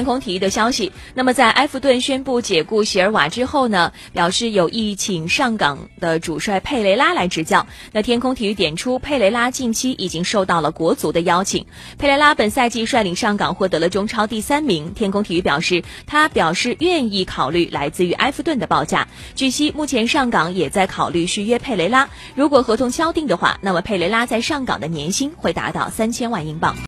天空体育的消息。那么在埃弗顿宣布解雇席尔瓦之后呢表示有意请上岗的主帅佩雷拉来执教。那天空体育点出佩雷拉近期已经受到了国足的邀请。佩雷拉本赛季率领上港获得了中超第三名。天空体育表示他表示愿意考虑来自于埃弗顿的报价。据悉目前上港也在考虑续约佩雷拉。如果合同敲定的话那么佩雷拉在上港的年薪会达到三千万英镑。